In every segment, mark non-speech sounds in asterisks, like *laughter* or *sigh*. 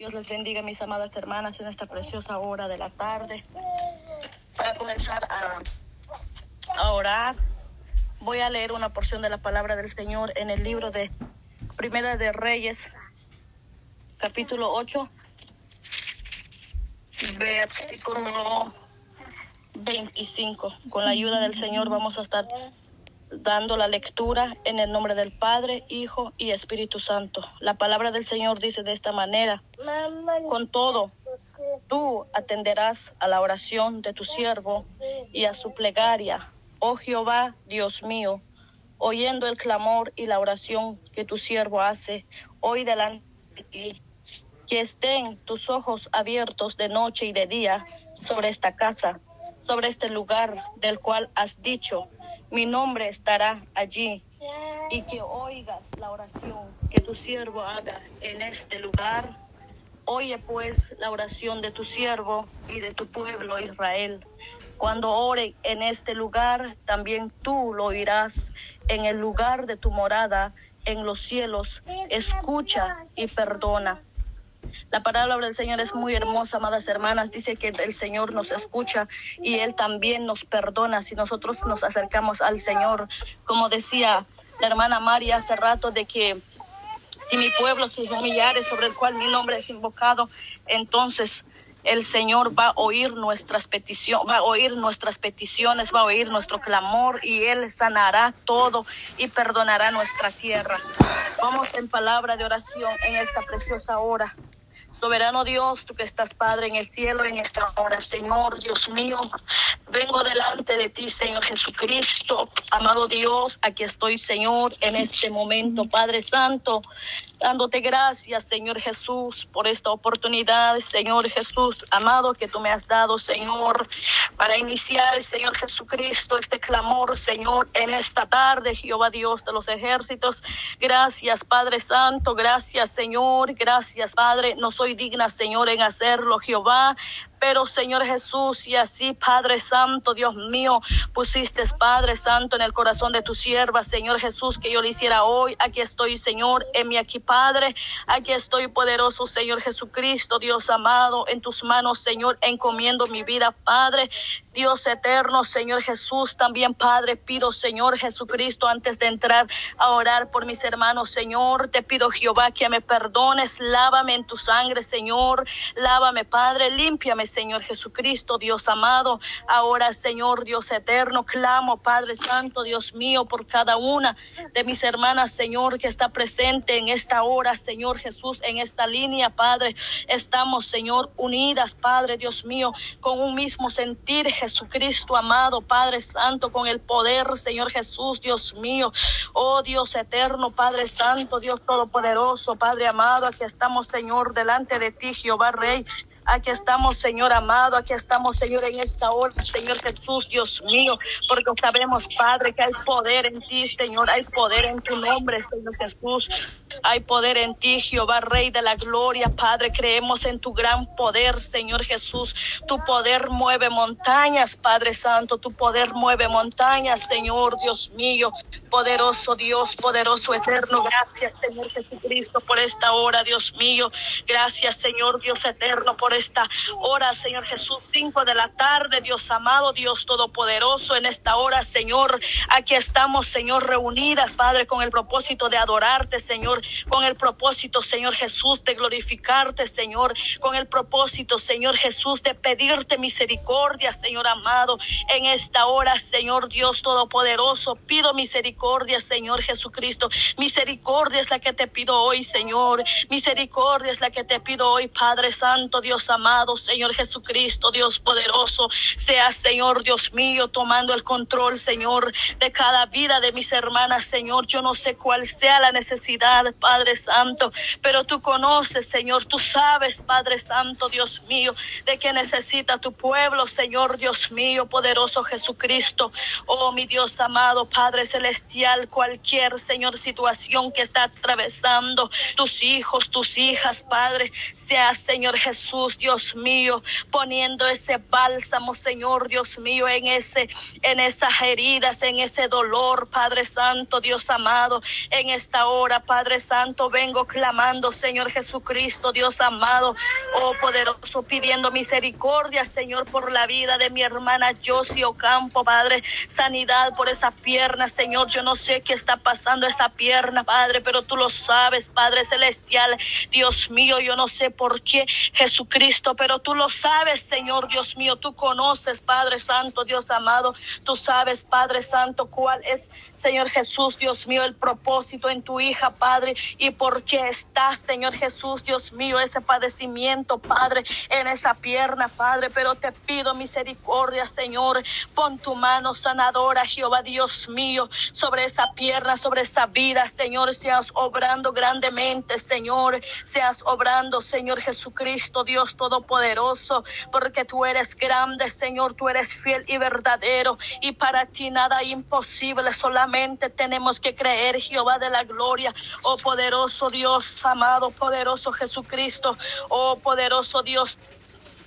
Dios les bendiga, mis amadas hermanas, en esta preciosa hora de la tarde. Para comenzar a, orar, voy a leer una porción de la palabra del Señor en el libro de Primera de Reyes, capítulo 8, versículo 25. Con la ayuda del Señor vamos a estar dando la lectura en el nombre del Padre, Hijo y Espíritu Santo. La palabra del Señor dice de esta manera, con todo, tú atenderás a la oración de tu siervo y a su plegaria, oh Jehová, Dios mío, oyendo el clamor y la oración que tu siervo hace hoy delante de ti. Que estén tus ojos abiertos de noche y de día sobre esta casa, sobre este lugar del cual has dicho, mi nombre estará allí y que oigas la oración que tu siervo haga en este lugar. Oye pues la oración de tu siervo y de tu pueblo Israel. Cuando ore en este lugar, también tú lo oirás en el lugar de tu morada, en los cielos. Escucha y perdona la palabra del Señor es muy hermosa, amadas hermanas. Dice que el Señor nos escucha y Él también nos perdona si nosotros nos acercamos al Señor. Como decía la hermana María hace rato, de que si mi pueblo se humillare sobre el cual mi nombre es invocado, entonces el Señor va a oír nuestras peticiones, va a oír nuestras peticiones, va a oír nuestro clamor y Él sanará todo y perdonará nuestra tierra. Vamos en palabra de oración en esta preciosa hora. Soberano Dios, tú que estás Padre en el cielo en esta hora, Señor Dios mío, vengo delante de ti, Señor Jesucristo, amado Dios, aquí estoy, Señor, en este momento, Padre Santo, dándote gracias, Señor Jesús, por esta oportunidad, Señor Jesús, amado, que tú me has dado, Señor, para iniciar, Señor Jesucristo, este clamor, Señor, en esta tarde, Jehová Dios de los ejércitos. Gracias, Padre Santo, gracias, Señor, gracias, Padre. No soy digna, Señor, en hacerlo, Jehová, pero Señor Jesús, y así, Padre Santo, Dios mío, pusiste, Padre Santo, en el corazón de tu sierva, Señor Jesús, que yo lo hiciera hoy. Aquí estoy, Señor, en mi aquí, Padre. Aquí estoy, poderoso Señor Jesucristo, Dios amado, en tus manos, Señor, encomiendo mi vida, Padre. Dios eterno, Señor Jesús, también, Padre, pido, Señor Jesucristo, antes de entrar a orar por mis hermanos, Señor, te pido, Jehová, que me perdones, lávame en tu sangre, Señor, lávame, Padre, límpiame, Señor Jesucristo, Dios amado. Ahora, Señor Dios eterno, clamo, Padre Santo, Dios mío, por cada una de mis hermanas, Señor, que está presente en esta hora, Señor Jesús, en esta línea, Padre. Estamos, Señor, unidas, Padre Dios mío, con un mismo sentir, Jesucristo amado, Padre Santo, con el poder, Señor Jesús, Dios mío. Oh Dios eterno, Padre Santo, Dios Todopoderoso, Padre amado, aquí estamos, Señor, delante de ti, Jehová Rey. Aquí estamos, Señor amado, aquí estamos, Señor, en esta hora, Señor Jesús, Dios mío, porque sabemos, Padre, que hay poder en ti, Señor, hay poder en tu nombre, Señor Jesús. Hay poder en ti, Jehová, Rey de la Gloria, Padre. Creemos en tu gran poder, Señor Jesús. Tu poder mueve montañas, Padre Santo. Tu poder mueve montañas, Señor, Dios mío. Poderoso Dios, poderoso eterno. Gracias, Señor Jesucristo, por esta hora, Dios mío. Gracias, Señor Dios eterno, por esta hora, Señor Jesús. Cinco de la tarde, Dios amado, Dios todopoderoso. En esta hora, Señor, aquí estamos, Señor, reunidas, Padre, con el propósito de adorarte, Señor con el propósito, Señor Jesús, de glorificarte, Señor, con el propósito, Señor Jesús, de pedirte misericordia, Señor amado, en esta hora, Señor Dios Todopoderoso, pido misericordia, Señor Jesucristo, misericordia es la que te pido hoy, Señor, misericordia es la que te pido hoy, Padre Santo, Dios amado, Señor Jesucristo, Dios poderoso, sea, Señor Dios mío, tomando el control, Señor, de cada vida de mis hermanas, Señor, yo no sé cuál sea la necesidad, Padre Santo, pero tú conoces, Señor, tú sabes, Padre Santo, Dios mío, de que necesita tu pueblo, Señor, Dios mío, poderoso Jesucristo. Oh, mi Dios amado, Padre Celestial, cualquier, Señor, situación que está atravesando tus hijos, tus hijas, Padre, sea, Señor Jesús, Dios mío, poniendo ese bálsamo, Señor, Dios mío, en ese, en esas heridas, en ese dolor, Padre Santo, Dios amado, en esta hora, Padre Santo, vengo clamando, Señor Jesucristo, Dios amado, oh poderoso, pidiendo misericordia, Señor, por la vida de mi hermana Josie Ocampo, Padre, sanidad por esa pierna, Señor. Yo no sé qué está pasando esa pierna, Padre, pero tú lo sabes, Padre Celestial. Dios mío, yo no sé por qué, Jesucristo, pero tú lo sabes, Señor, Dios mío. Tú conoces, Padre Santo, Dios amado. Tú sabes, Padre Santo, cuál es, Señor Jesús, Dios mío, el propósito en tu hija, Padre, y por qué está, Señor Jesús, Dios mío, ese padecimiento, Padre, en esa pierna, Padre. Pero te pido misericordia, Señor. Pon tu mano sanadora, Jehová, Dios mío, sobre esa pierna, sobre esa vida, Señor. Seas obrando grandemente, Señor. Seas obrando, Señor Jesucristo, Dios Todopoderoso, porque tú eres grande, Señor. Tú eres fiel y verdadero. Y para ti nada imposible. Solamente tenemos que creer, Jehová de la gloria. Oh poderoso Dios, amado, poderoso Jesucristo. Oh poderoso Dios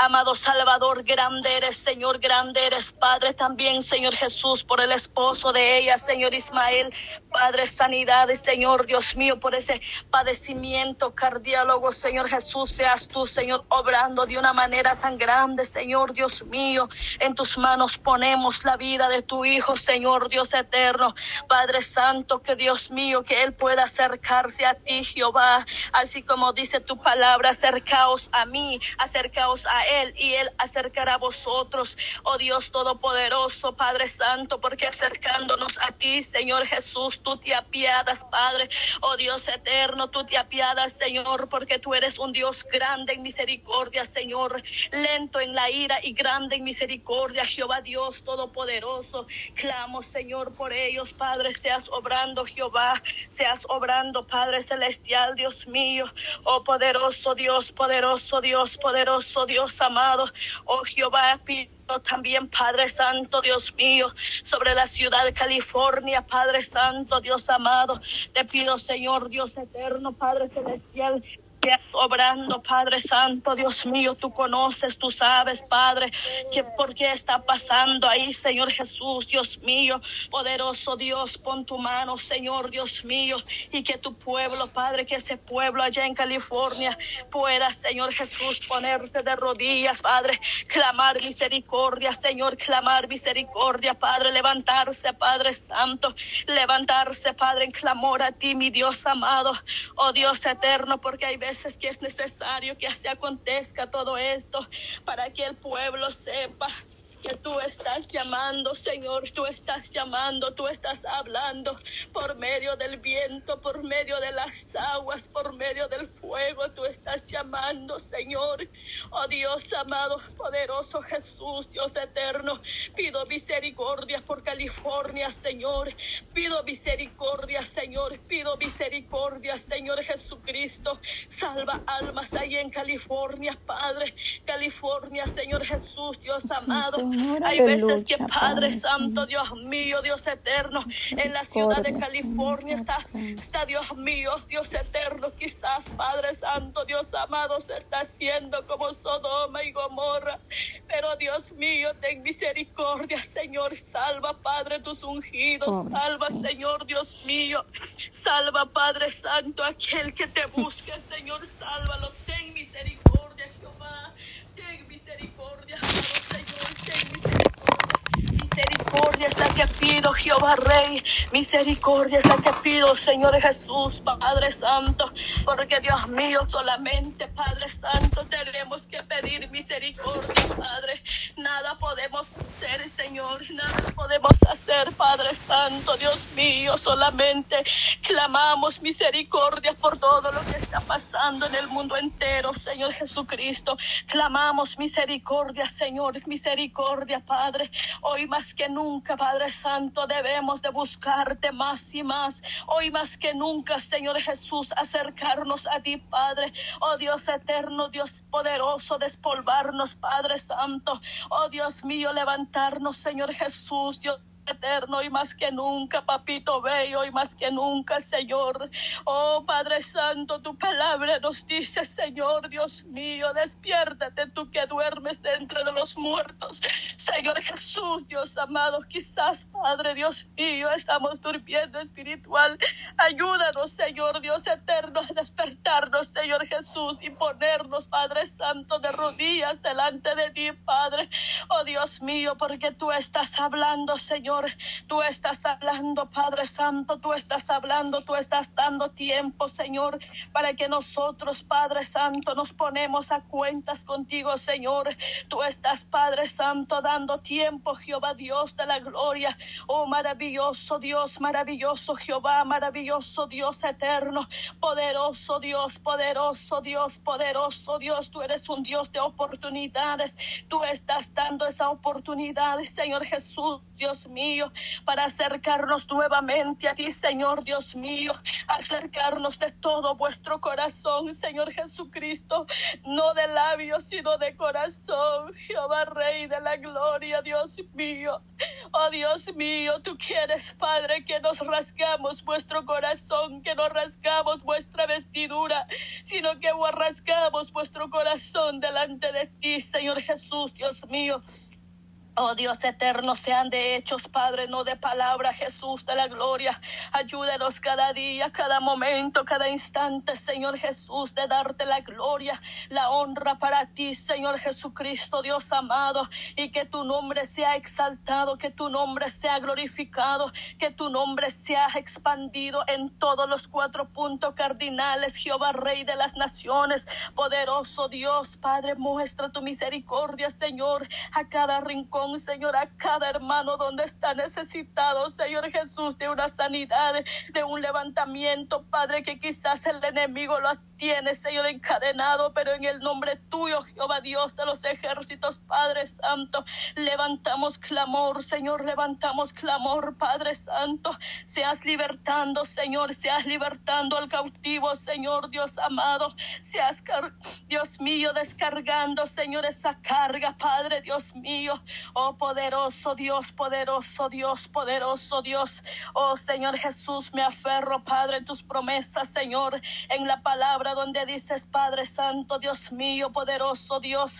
Amado Salvador, grande eres, Señor, grande eres, Padre, también, Señor Jesús, por el esposo de ella, Señor Ismael, Padre, sanidad, Señor, Dios mío, por ese padecimiento cardiólogo, Señor Jesús, seas tú, Señor, obrando de una manera tan grande, Señor, Dios mío, en tus manos ponemos la vida de tu Hijo, Señor, Dios eterno, Padre Santo, que Dios mío, que Él pueda acercarse a ti, Jehová, así como dice tu palabra, acercaos a mí, acercaos a él y Él acercará a vosotros, oh Dios Todopoderoso, Padre Santo, porque acercándonos a ti, Señor Jesús, tú te apiadas, Padre, oh Dios eterno, tú te apiadas, Señor, porque tú eres un Dios grande en misericordia, Señor, lento en la ira y grande en misericordia, Jehová Dios Todopoderoso. Clamo, Señor, por ellos, Padre, seas obrando, Jehová, seas obrando, Padre Celestial, Dios mío, oh poderoso Dios, poderoso Dios, poderoso Dios amado. Oh Jehová, pido también, Padre Santo, Dios mío, sobre la ciudad de California, Padre Santo, Dios amado. Te pido, Señor, Dios eterno, Padre Celestial, obrando, Padre Santo, Dios mío, tú conoces, tú sabes, Padre, que por qué está pasando ahí, Señor Jesús, Dios mío, poderoso Dios, pon tu mano, Señor, Dios mío, y que tu pueblo, Padre, que ese pueblo allá en California pueda, Señor Jesús, ponerse de rodillas, Padre, clamar misericordia, Señor, clamar misericordia, Padre, levantarse, Padre Santo, levantarse, Padre, en clamor a ti, mi Dios amado, oh Dios eterno, porque hay veces que es necesario que se acontezca todo esto para que el pueblo sepa que tú estás llamando, Señor, tú estás llamando, tú estás hablando por medio del viento, por medio de las aguas, por medio del fuego, tú estás llamando, Señor. Oh Dios amado, poderoso Jesús, Dios eterno, pido misericordia por California, Señor. Pido misericordia, Señor, pido misericordia, Señor Jesucristo. Salva almas ahí en California, Padre. California, Señor Jesús, Dios amado. Hay veces que Padre Santo, Dios mío, Dios eterno, en la ciudad de California está, está Dios mío, Dios eterno, quizás Padre Santo, Dios amado, se está haciendo como Sodoma y Gomorra. Pero Dios mío, ten misericordia, Señor, salva, Padre, tus ungidos, salva, Señor, Dios mío, salva, Padre Santo, aquel que te busque, Señor, sálvalo, ten misericordia, Jehová, ten misericordia, Misericordia es la Jehová Rey. Misericordia es la que pido, Señor Jesús, Padre Santo. Porque Dios mío, solamente, Padre Santo, tenemos que pedir misericordia, Padre. Nada podemos hacer, Señor. Nada podemos hacer, Padre Santo, Dios mío. Solamente clamamos misericordia por todo lo que está pasando en el mundo entero, Señor Jesucristo. Clamamos misericordia, Señor. Misericordia, Padre. Hoy más que nunca, Padre Santo, debemos de buscarte más y más. Hoy más que nunca, Señor Jesús, acercarnos a ti, Padre. Oh Dios eterno, Dios poderoso, despolvarnos, Padre Santo. Oh Dios mío, levantarnos, Señor Jesús, Dios eterno, y más que nunca, papito bello, y más que nunca, Señor. Oh Padre Santo, tu palabra nos dice, Señor Dios mío, despiértate tú que duermes dentro de los muertos. Señor Jesús, Dios amado, quizás, Padre Dios mío, estamos durmiendo espiritual. Ayúdanos, Señor Dios eterno, a despertarnos, Señor Jesús, y ponernos, Padre Santo, de rodillas delante de ti, Padre. Oh Dios mío, porque tú estás hablando, Señor. Tú estás hablando, Padre Santo. Tú estás hablando, tú estás dando tiempo, Señor, para que nosotros, Padre Santo, nos ponemos a cuentas contigo, Señor. Tú estás, Padre Santo, dando tiempo, Jehová Dios de la gloria. Oh maravilloso Dios, maravilloso Jehová, maravilloso Dios eterno, poderoso Dios, poderoso Dios, poderoso Dios. Tú eres un Dios de oportunidades. Tú estás dando esa oportunidad, Señor Jesús, Dios mío, para acercarnos nuevamente a ti, Señor Dios mío, acercarnos de todo vuestro corazón, Señor Jesucristo, no de labios, sino de corazón, Jehová Rey de la gloria, Dios mío. Oh Dios mío, tú quieres, Padre, que nos rasgamos vuestro corazón, que no rasgamos vuestra vestidura, sino que rasgamos vuestro corazón delante de ti, Señor Jesús, Dios mío. Oh Dios eterno, sean de hechos, Padre, no de palabra, Jesús de la gloria. Ayúdanos cada día, cada momento, cada instante, Señor Jesús, de darte la gloria, la honra para ti, Señor Jesucristo, Dios amado, y que tu nombre sea exaltado, que tu nombre sea glorificado, que tu nombre sea expandido en todos los cuatro puntos cardinales, Jehová, Rey de las naciones, poderoso Dios, Padre, muestra tu misericordia, Señor, a cada rincón Señor, a cada hermano donde está necesitado, Señor Jesús, de una sanidad, de un levantamiento, Padre, que quizás el enemigo lo tiene, Señor, encadenado, pero en el nombre tuyo, Jehová Dios de los ejércitos, Padre Santo, levantamos clamor, Señor, levantamos clamor, Padre Santo, seas libertando, Señor, seas libertando al cautivo, Señor, Dios amado, seas, Dios mío, descargando, Señor, esa carga, Padre, Dios mío, oh poderoso Dios, poderoso Dios, poderoso Dios, oh Señor Jesús, me aferro, Padre, en tus promesas, Señor, en la palabra donde dices, Padre Santo, Dios mío, poderoso Dios.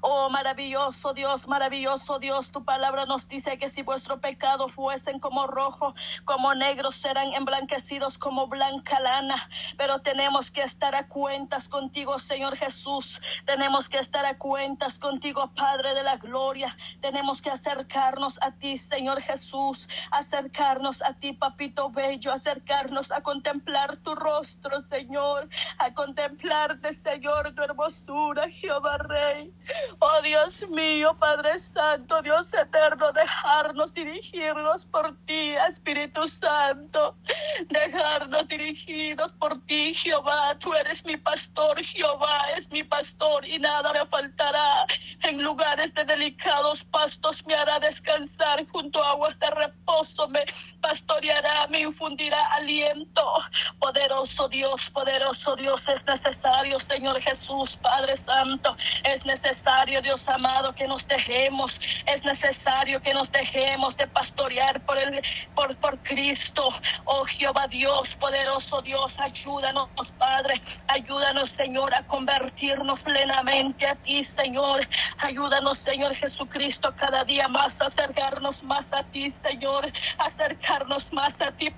Oh, maravilloso Dios, maravilloso Dios, tu palabra nos dice que si vuestro pecado fuesen como rojo, como negro, serán emblanquecidos como blanca lana. Pero tenemos que estar a cuentas contigo, Señor Jesús. Tenemos que estar a cuentas contigo, Padre de la gloria. Tenemos que acercarnos a ti, Señor Jesús. Acercarnos a ti, Papito Bello. Acercarnos a contemplar tu rostro, Señor. A contemplarte, Señor, tu hermosura, Jehová Rey. Oh Dios mío, Padre Santo, Dios eterno, dejarnos dirigirnos por ti, Espíritu Santo. Dejarnos dirigidos por ti, Jehová. Tú eres mi pastor, Jehová es mi pastor y nada me faltará. En lugares de delicados pastos me hará descansar, junto a aguas de reposo me pastoreará, me infundirá aliento. Poderoso Dios, poderoso Dios, es necesario, Señor Jesús, Padre Santo, es necesario, Dios amado, que nos dejemos, es necesario que nos dejemos de pastorear por el, por, por Cristo. Oh Jehová Dios, poderoso Dios, ayúdanos, Padre, ayúdanos, Señor, a convertirnos plenamente a ti, Señor. Ayúdanos, Señor Jesucristo, cada día más a acercarnos más a ti, Señor, acercarnos más a ti,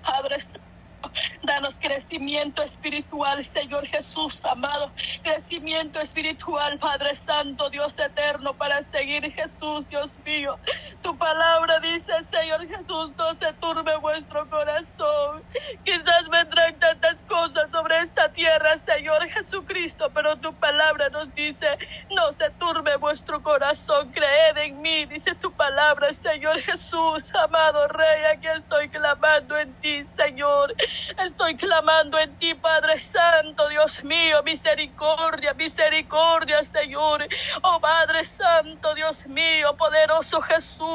crecimiento espiritual, Señor Jesús, amado. Crecimiento espiritual, Padre Santo, Dios eterno, para seguir Jesús, Dios mío. Tu palabra dice, Señor Jesús, no se turbe vuestro corazón. Quizás vendrán tantas cosas sobre esta tierra, Señor Jesucristo, pero tu palabra nos dice, no se turbe vuestro corazón, creed en mí, dice tu palabra, Señor Jesús, amado Rey, aquí estoy clamando en ti, Señor. Estoy clamando en ti, Padre Santo, Dios mío, misericordia, misericordia, Señor. Oh Padre Santo, Dios mío, poderoso Jesús,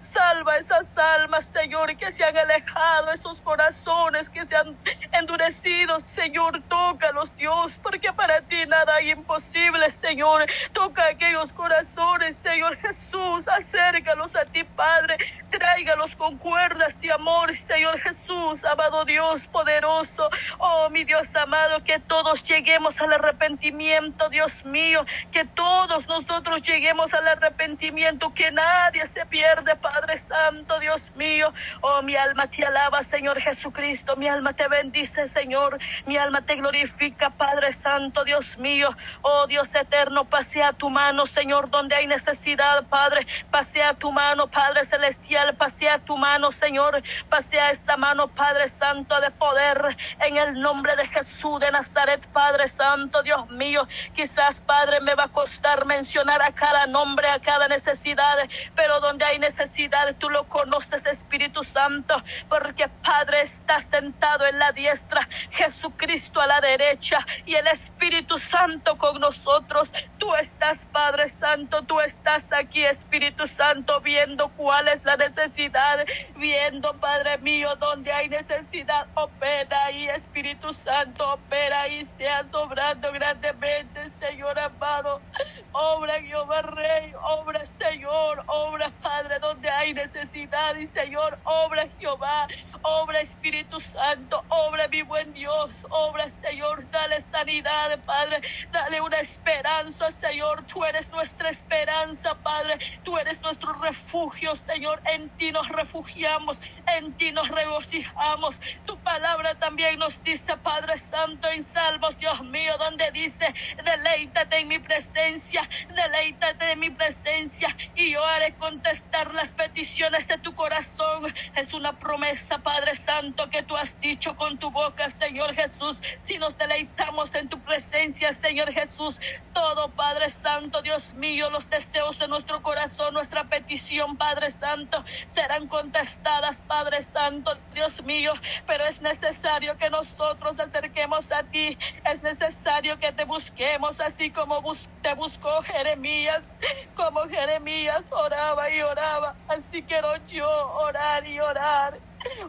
salva esas almas, Señor, que se han alejado, esos corazones que se han endurecidos, Señor, tócalos, Dios, porque para ti nada hay imposible, Señor. Toca aquellos corazones, Señor Jesús, acércalos a ti, Padre. Tráigalos con cuerdas de amor, Señor Jesús, amado Dios poderoso. Oh, mi Dios amado, que todos lleguemos al arrepentimiento, Dios mío, que todos nosotros lleguemos al arrepentimiento, que nadie se pierde, Padre Santo, Dios mío. Oh, mi alma te alaba, Señor Jesucristo, mi alma te bendice, Señor, mi alma te glorifica, Padre Santo, Dios mío. Oh, Dios eterno, pasea tu mano, Señor, donde hay necesidad, Padre, pasea tu mano, Padre Celestial, pasea tu mano, Señor, pasea esa mano, Padre Santo, de poder, en el nombre de Jesús de Nazaret, Padre Santo, Dios mío, quizás, Padre, me va a costar mencionar a cada nombre, a cada necesidad, pero donde hay necesidad, tú lo conoces, Espíritu Santo, porque Padre está sentado en la diestra, Jesucristo a la derecha y el Espíritu Santo con nosotros. Tú estás, Padre Santo, tú estás aquí, Espíritu Santo, viendo cuál es la necesidad, viendo, Padre mío, donde hay necesidad, opera ahí, Espíritu Santo, opera ahí, sea sobrando grandemente, Señor amado. Obra Jehová Rey, obra Señor, obra Padre, donde hay necesidad y Señor, obra Jehová, obra Espíritu Santo, obra mi buen Dios, obra Señor, dale sanidad, Padre, dale una esperanza, Señor, tú eres nuestra esperanza, Padre, tú eres nuestro refugio, Señor, en ti nos refugiamos, en ti nos regocijamos. Tu palabra también nos dice, Padre Santo, en Salmos, Dios mío, donde dice, deleítate en mi presencia, deleítate en mi presencia y yo haré contestar las peticiones de tu corazón. Es una promesa, Padre Santo, que tú has dicho con tu boca, Señor Jesús. Si nos deleitamos en tu presencia, Señor Jesús, todo, Padre Santo, Dios mío, los deseos de nuestro corazón, nuestra petición, Padre Santo, serán contestadas, Padre Santo, Dios mío. Pero es necesario que nosotros acerquemos a ti. Es necesario que te busquemos así como te buscó Jeremías, como Jeremías oraba y oraba. Así quiero yo orar y orar.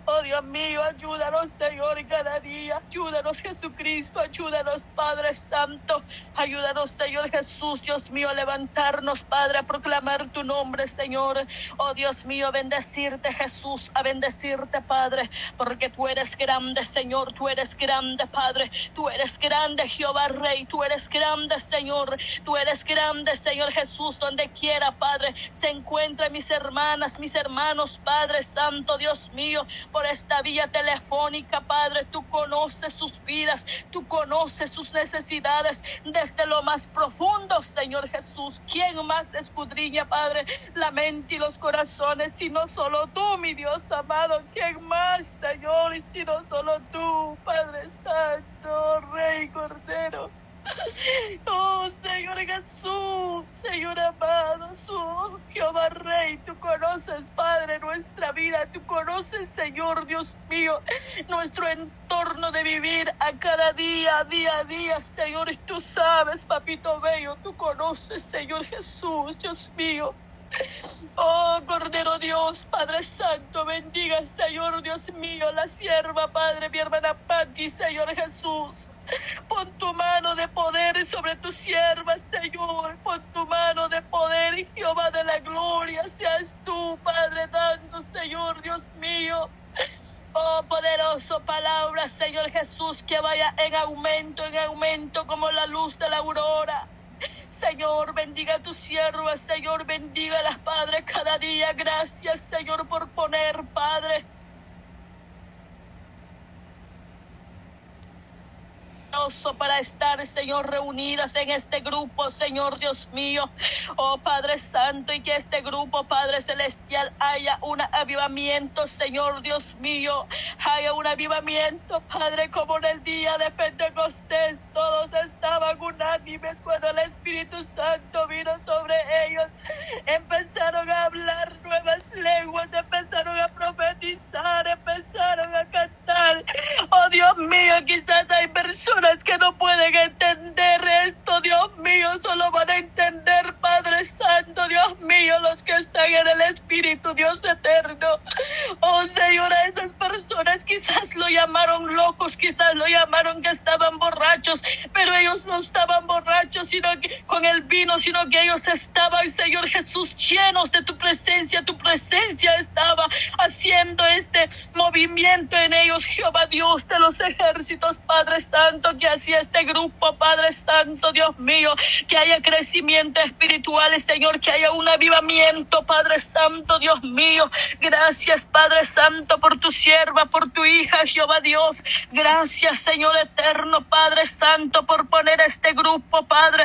Oh Dios mío, ayúdanos Señor cada día. Ayúdanos Jesucristo, ayúdanos Padre Santo. Ayúdanos Señor Jesús, Dios mío, a levantarnos Padre, a proclamar tu nombre Señor. Oh Dios mío, a bendecirte Jesús, a bendecirte Padre, porque tú eres grande Señor, tú eres grande Padre, tú eres grande Jehová Rey, tú eres grande Señor, tú eres grande Señor Jesús, donde quiera Padre se encuentren mis hermanas, mis hermanos, Padre Santo, Dios mío por esta vía telefónica, Padre. Tú conoces sus vidas, tú conoces sus necesidades desde lo más profundo, Señor Jesús. ¿Quién más escudriña, Padre, la mente y los corazones, sino solo tú, mi Dios amado? ¿Quién más, Señor, y sino solo tú, Padre Santo, Rey Cordero? *laughs* Oh Señor Jesús, Señor amado, su Jehová Rey, tú conoces, Padre, nuestra vida, tú conoces, Señor Dios mío, nuestro entorno de vivir a cada día, día a día, Señor, tú sabes, papito bello, tú conoces, Señor Jesús, Dios mío. Oh Cordero Dios, Padre Santo, bendiga, Señor Dios mío, la sierva, Padre, mi hermana Patti, Señor Jesús. Pon tu mano de poder sobre tu sierva, Señor. Pon tu mano de poder, Jehová de la gloria. Seas tú, Padre, dando, Señor, Dios mío. Oh, poderoso palabra, Señor Jesús, que vaya en aumento, en aumento como la luz de la aurora. Señor, bendiga a tu sierva, Señor, bendiga a las padres cada día. Gracias, Señor, por poner, Padre, para estar, Señor, reunidas en este grupo, Señor Dios mío. Oh Padre Santo, y que este grupo, Padre Celestial, haya un avivamiento, Señor Dios mío. Haya un avivamiento, Padre, como en el día de Pentecostés. Todos estaban unánimes cuando el Espíritu Santo vino sobre ellos. Empezaron a hablar nuevas lenguas, empezaron a profetizar, empezaron a cantar. Oh Dios mío, quizás hay personas que no pueden entender esto, Dios mío, solo van a entender, Padre Santo, Dios mío, los que están en el Espíritu, Dios eterno. Oh Señor, a esas personas quizás lo llamaron locos, quizás lo llamaron que estaban borrachos, pero ellos no estaban borrachos, sino que con el vino, sino que ellos estaban, Señor Jesús, llenos de tu presencia, tu presencia estaba haciendo este movimiento en ellos, Jehová Dios de los ejércitos, Padre Santo, que hacía este grupo, Padre Santo, Dios mío, que haya crecimiento espiritual, Señor, que haya un avivamiento, Padre Santo, Dios mío. Gracias, Padre Santo, por tu sierva, por tu hija, Jehová Dios. Gracias, Señor eterno, Padre Santo, por poner este grupo, Padre,